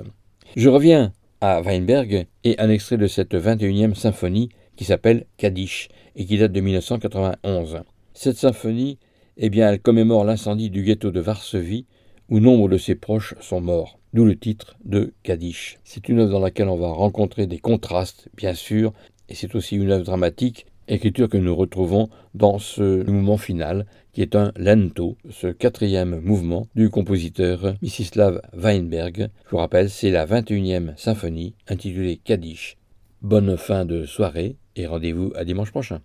Je reviens à Weinberg et un extrait de cette 21e symphonie qui s'appelle Kaddish et qui date de 1991. Cette symphonie, eh bien, elle commémore l'incendie du ghetto de Varsovie où nombre de ses proches sont morts, d'où le titre de Kaddish. C'est une œuvre dans laquelle on va rencontrer des contrastes, bien sûr, et c'est aussi une œuvre dramatique écriture que nous retrouvons dans ce mouvement final, qui est un lento, ce quatrième mouvement du compositeur Mstislav Weinberg. Je vous rappelle, c'est la 21e symphonie intitulée Kaddish. Bonne fin de soirée et rendez-vous à dimanche prochain.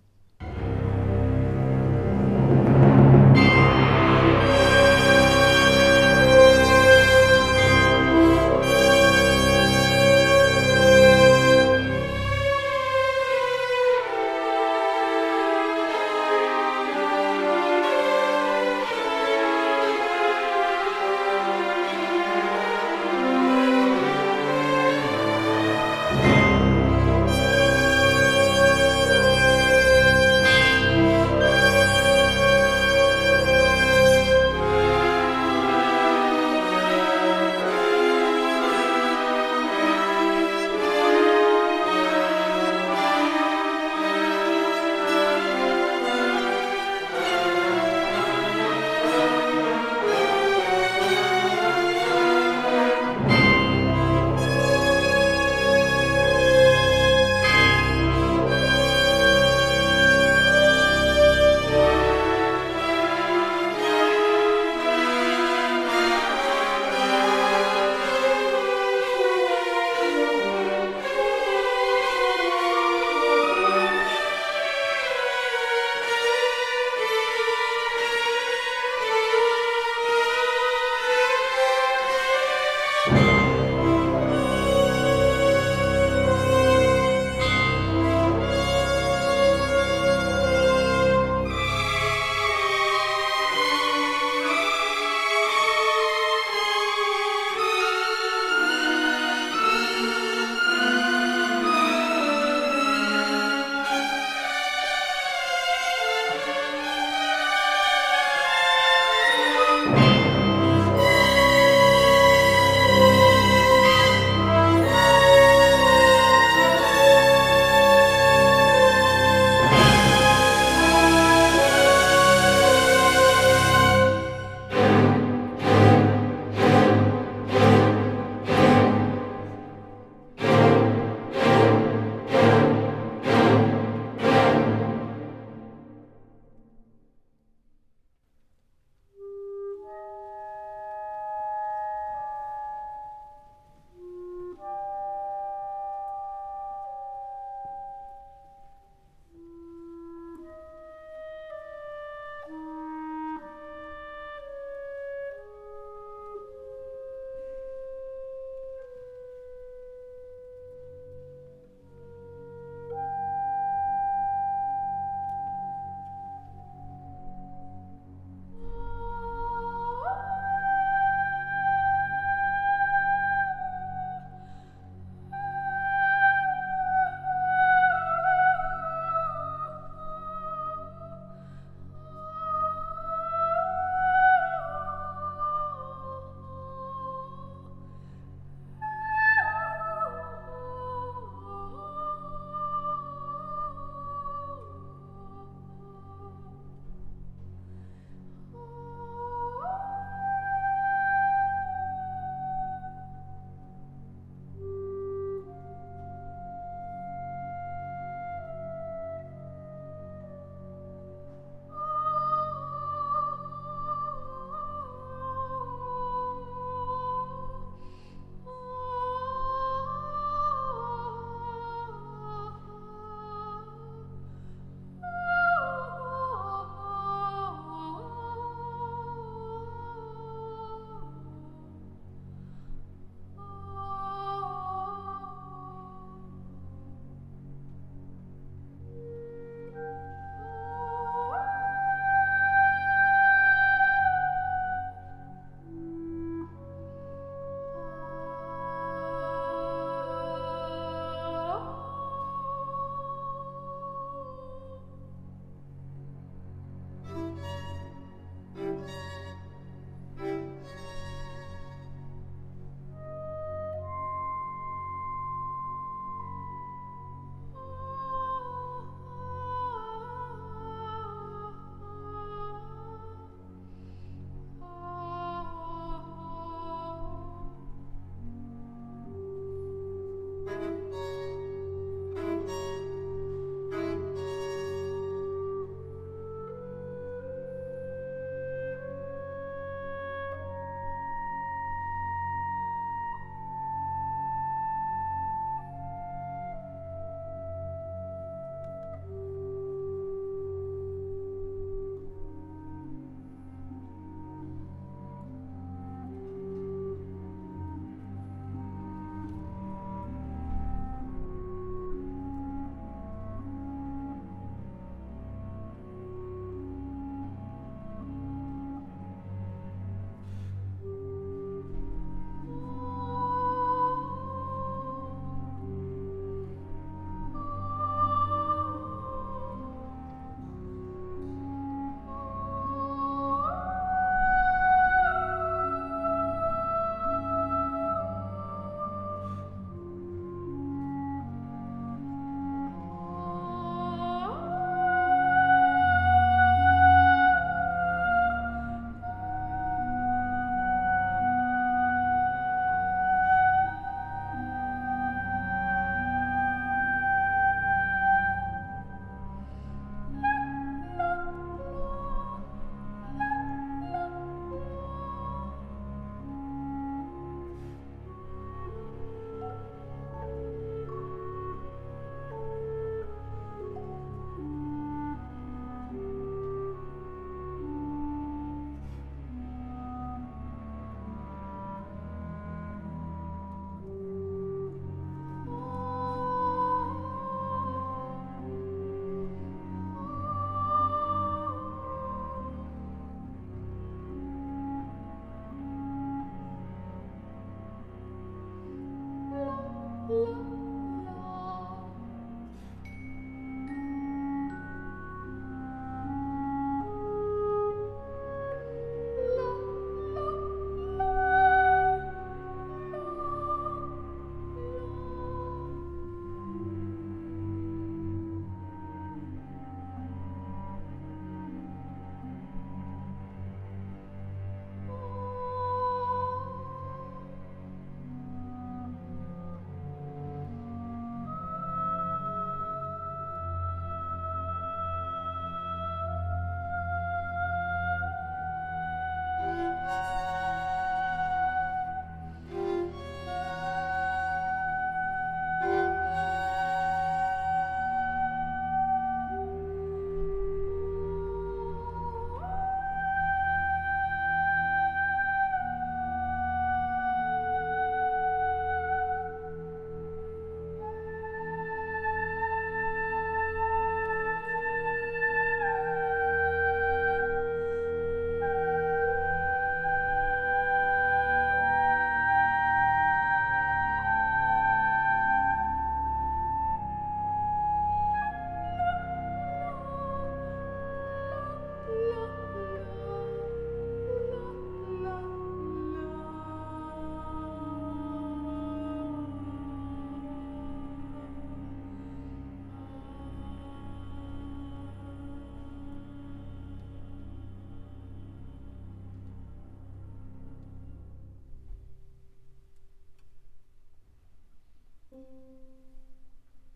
thank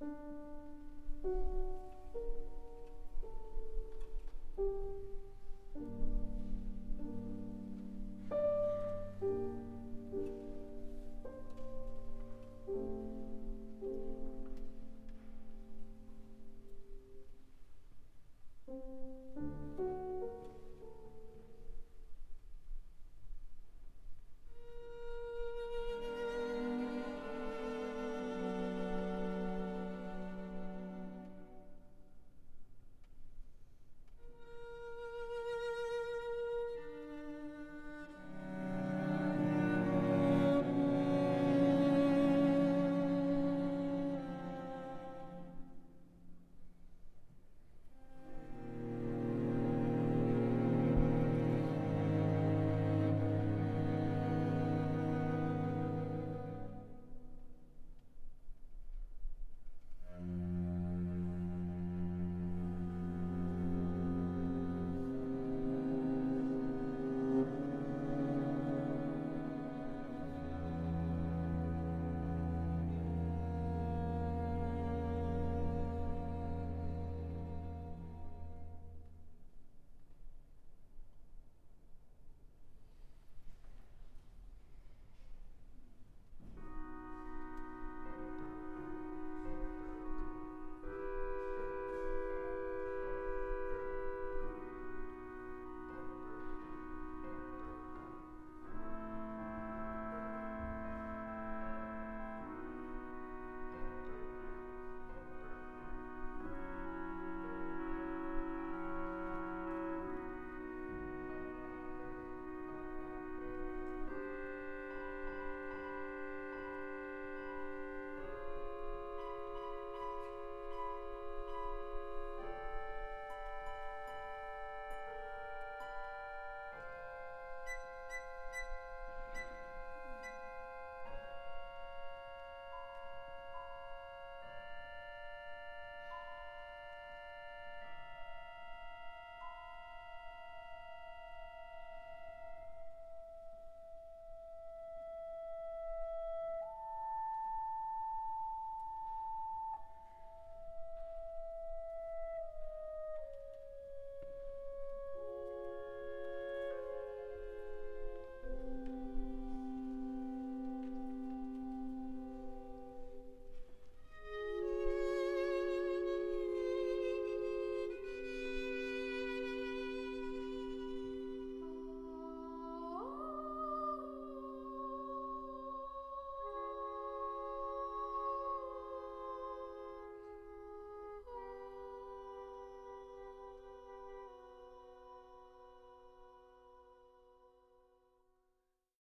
you